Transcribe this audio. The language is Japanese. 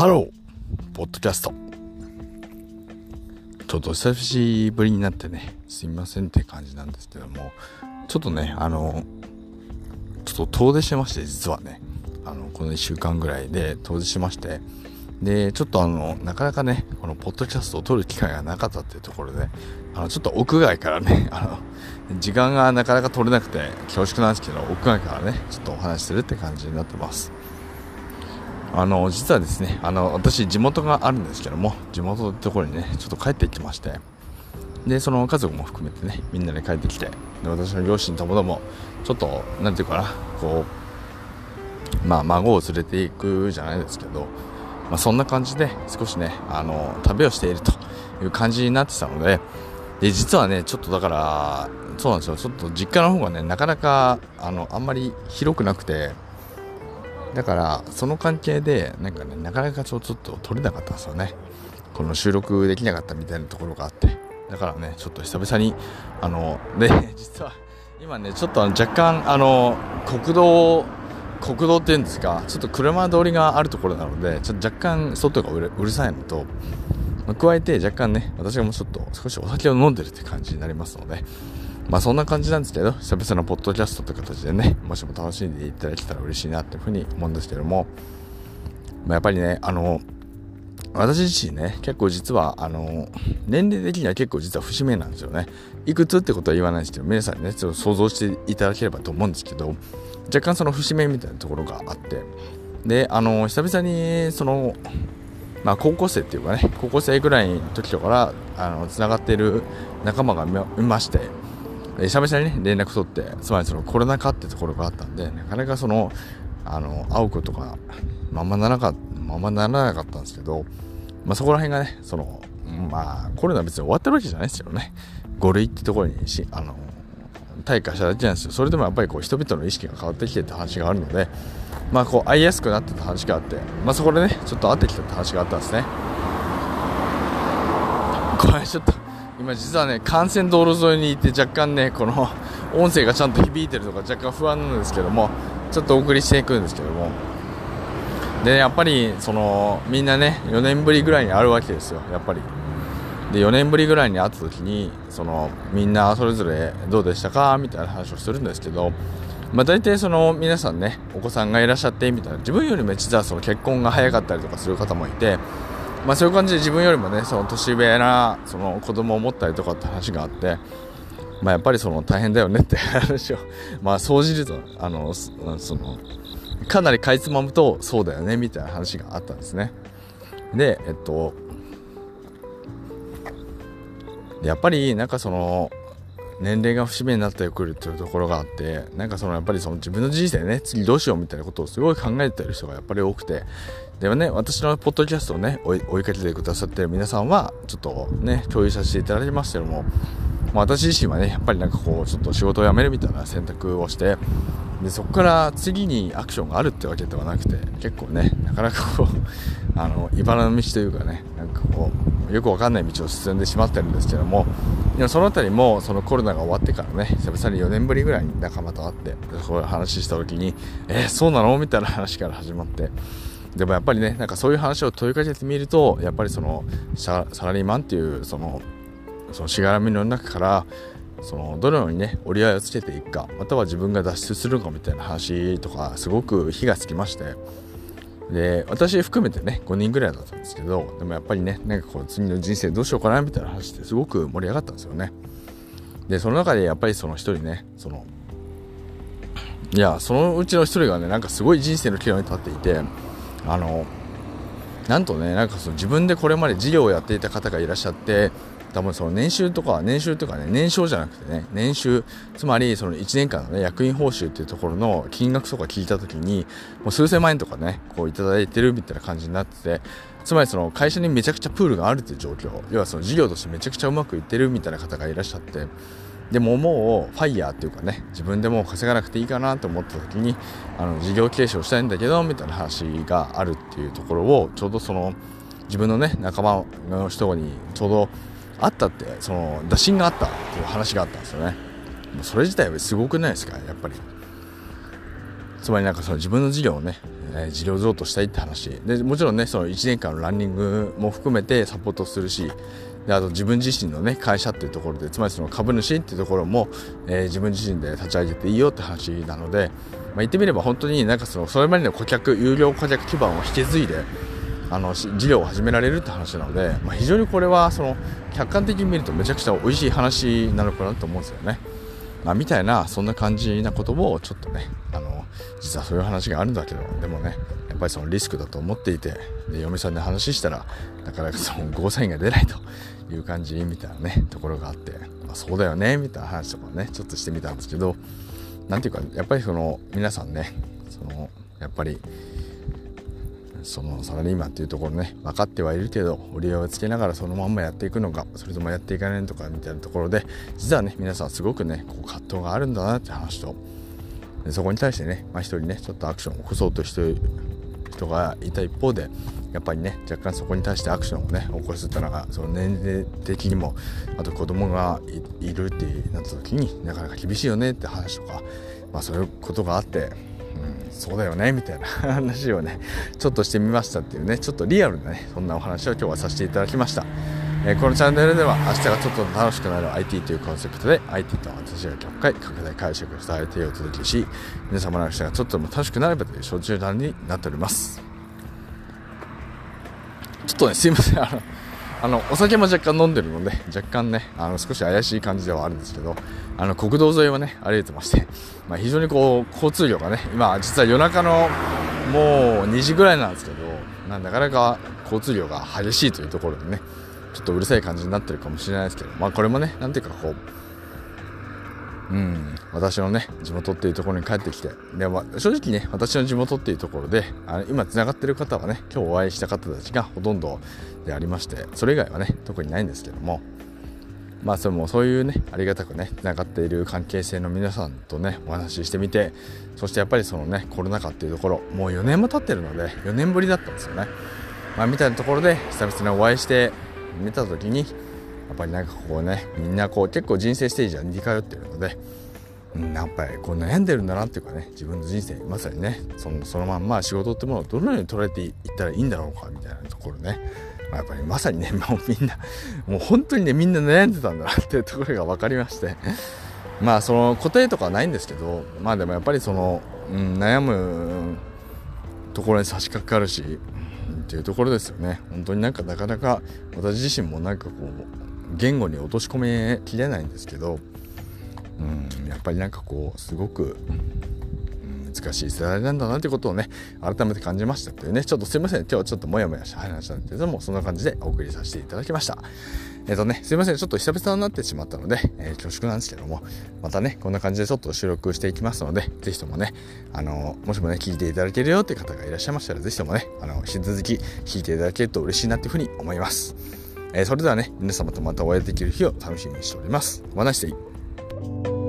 ハローポッドキャスト。ちょっと久しぶりになってねすみませんって感じなんですけどもちょっとねあのちょっと遠出してまして実はね。あのこの1週間ぐらいで遠出しまして。でちょっとあのなかなかねこのポッドキャストを撮る機会がなかったっていうところであのちょっと屋外からね あの時間がなかなか取れなくて恐縮なんですけど屋外からねちょっとお話しするって感じになってます。あの実はですねあの私地元があるんですけども地元のところにねちょっと帰ってきましてでその家族も含めてねみんなで帰ってきてで私の両親ともどもちょっと何て言うかなこうまあ孫を連れていくじゃないですけど、まあ、そんな感じで少しねあの旅をしているという感じになってたのでで実はねちょっとだからそうなんですよ。ちょっと実家の方がねなかなかあのあんまり広くなくてだからその関係でなんかねなかなかちょっと撮れなかったんですよね。この収録できなかったみたいなところがあって。だからねちょっと久々にあので 実は今ねちょっと若干あの国道国道っていうんですかちょっと車通りがあるところなのでちょっと若干外がうるうるさいのと加えて若干ね私がもうちょっと少しお酒を飲んでるって感じになりますのでまあそんな感じなんですけど、久々のポッドキャストという形でね、もしも楽しんでいただけたら嬉しいなっていうふうに思うんですけども、まあ、やっぱりね、あの、私自身ね、結構実は、あの、年齢的には結構実は節目なんですよね。いくつってことは言わないですけど、皆さんね、ちょっと想像していただければと思うんですけど、若干その節目みたいなところがあって、で、あの、久々に、その、まあ、高校生っていうかね、高校生ぐらいの時とから、あの、つながっている仲間がいまして、え久々にね連絡取ってつまりそのコロナ禍ってところがあったんでなかなかそのあの会うことがままならなかったままならなかったんですけど、まあ、そこら辺がねそのまあコロナ別に終わってるわけじゃないですよね。5類ってところにしあの退化しただけなんですよ。それでもやっぱりこう人々の意識が変わってきてって話があるのでまあこう会いやすくなってた話があって、まあ、そこでねちょっと会ってきたって話があったんですね。これちょっと今実はね幹線道路沿いにいて若干ねこの 音声がちゃんと響いてるとか若干不安なんですけどもちょっとお送りしていくんですけども。で、やっぱりそのみんなね4年ぶりぐらいに会うわけですよやっぱり。で4年ぶりぐらいに会った時にそのみんなそれぞれどうでしたか？みたいな話をするんですけどまあ、大体その皆さんねお子さんがいらっしゃってみたいな。自分よりも実はその結婚が早かったりとかする方もいてまあ、そういう感じで自分よりもねその年上なその子供を持ったりとかって話があって、まあ、やっぱりその大変だよねって話を まあ総じるとあのそのかなりかいつまむとそうだよねみたいな話があったんですね。でえっとやっぱりなんかその年齢が節目になってくるっていうところがあってなんかそのやっぱりその自分の人生ね次どうしようみたいなことをすごい考えてる人がやっぱり多くて。ではね私のポッドキャストをね追いかけてくださってる皆さんはちょっとね共有させていただきますけども、まあ、私自身はねやっぱりなんかこうちょっと仕事を辞めるみたいな選択をしてでそこから次にアクションがあるってわけではなくて結構ねなかなかこうあの茨の道というかねなんかこうよくわかんない道を進んでしまってるんですけども。でもその辺りもそのコロナが終わってからね久々に4年ぶりぐらいに仲間と会ってそういう話した時にえー、そうなの？みたいな話から始まって。でもやっぱりねなんかそういう話を問いかけてみるとやっぱりそのサラリーマンっていうそのそのしがらみの中からそのどのようにね折り合いをつけていくかまたは自分が脱出するかみたいな話とかすごく火がつきまして。で私含めてね5人ぐらいだったんですけどでもやっぱりねなんかこう次の人生どうしようかなみたいな話ってすごく盛り上がったんですよね。でその中でやっぱりその一人ねそのいやそのうちの一人がねなんかすごい人生の岐路に立っていてあのなんとねなんかその自分でこれまで事業をやっていた方がいらっしゃって多分その年収とか年収とかね年商じゃなくてね年収つまりその1年間のね役員報酬っていうところの金額とか聞いた時にもう数千万円とかねこういただいてるみたいな感じになっててつまりその会社にめちゃくちゃプールがあるっていう状況要はその事業としてめちゃくちゃうまくいってるみたいな方がいらっしゃってでももうファイヤーっていうかね自分でもう稼がなくていいかなと思った時にあの事業継承したいんだけどみたいな話があるっていうところをちょうどその自分のね仲間の人にちょうどあったってその打診があったっていう話があったんですよね。もうそれ自体はすごくないですか？やっぱり。つまりなんかその自分の事業をねえー、治療譲渡したいって話。でもちろんねその1年間のランニングも含めてサポートするしであと自分自身のね会社っていうところでつまりその株主っていうところも、えー、自分自身で立ち上げていいよって話なので、まあ、言ってみれば本当になんかそのそれまでの顧客有料顧客基盤を引き継いであの事業を始められるって話なので、まあ、非常にこれはその客観的に見るとめちゃくちゃ美味しい話なのかなと思うんですよね。まあ、みたいなそんな感じなことをちょっとねあの実はそういう話があるんだけどでもねやっぱりそのリスクだと思っていてで嫁さんに話したらなかなかそのゴーサインが出ないという感じみたいなねところがあって、まあ、そうだよねみたいな話とかねちょっとしてみたんですけど何ていうかやっぱりその皆さんねそのやっぱりそのサラリーマンっていうところね分かってはいるけど折り合いをつけながらそのまんまやっていくのかそれともやっていかないとかみたいなところで実はね皆さんすごくねこう葛藤があるんだなって話と。そこに対してね、まあ、一人ねちょっとアクションを起こそうとしてる人がいた一方でやっぱりね若干そこに対してアクションをね起こすってのがその年齢的にもあと子供がいるってなった時になかなか厳しいよねって話とか、まあ、そういうことがあってそうだよねみたいな話をねちょっとしてみましたっていうねちょっとリアルなねそんなお話を今日はさせていただきました、えー、このチャンネルでは明日がちょっと楽しくなる IT というコンセプトで IT と私が極快拡大解釈されてお届けし皆様の明日がちょっとでも楽しくなればという小中断になっております。ちょっとねすいませんあのあのお酒も若干飲んでるので若干ねあの少し怪しい感じではあるんですけどあの国道沿いはね歩いてまして、まあ、非常にこう交通量がね今実は夜中のもう2時ぐらいなんですけどなかなか交通量が激しいというところでねちょっとうるさい感じになってるかもしれないですけどまあこれもねなんていうかこううん、私のね地元っていうところに帰ってきて。で、まあ、正直ね私の地元っていうところであの今つながってる方はね今日お会いした方たちがほとんどでありましてそれ以外はね特にないんですけども。まあそれもそういうねありがたくねつながっている関係性の皆さんとねお話ししてみてそしてやっぱりそのねコロナ禍っていうところもう4年も経ってるので4年ぶりだったんですよね。まあみたいなところで久々にお会いして見た時にやっぱりなんかこうねみんなこう結構人生ステージは似通ってるので、うん、やっぱりこう悩んでるんだなっていうかね自分の人生まさにねそのそのまんま仕事ってものをどのように捉えていったらいいんだろうかみたいなところね、まあ、やっぱりまさにね もうみんなもう本当にねみんな悩んでたんだなっていうところが分かりまして。まあその答えとかはないんですけどまあでもやっぱりその、うん、悩むところに差し掛かるしっていうところですよね。本当になんかなかなか私自身もなんかこう言語に落とし込めきれないんですけど、うん、やっぱりなんかこうすごく、難しい世代なんだなってことをね改めて感じましたっていうねちょっとすいません。今日はちょっとモヤモヤした話なんですけどもそんな感じでお送りさせていただきました。えっ、ー、とねすいません。ちょっと久々になってしまったので、えー、恐縮なんですけどもまたねこんな感じでちょっと収録していきますので是非ともねあのもしもね聞いていただけるよって方がいらっしゃいましたら是非ともねあの引き続き聞いていただけると嬉しいなっていうふうに思います。えー、それではね、皆様とまたお会いできる日を楽しみにしております。お話していい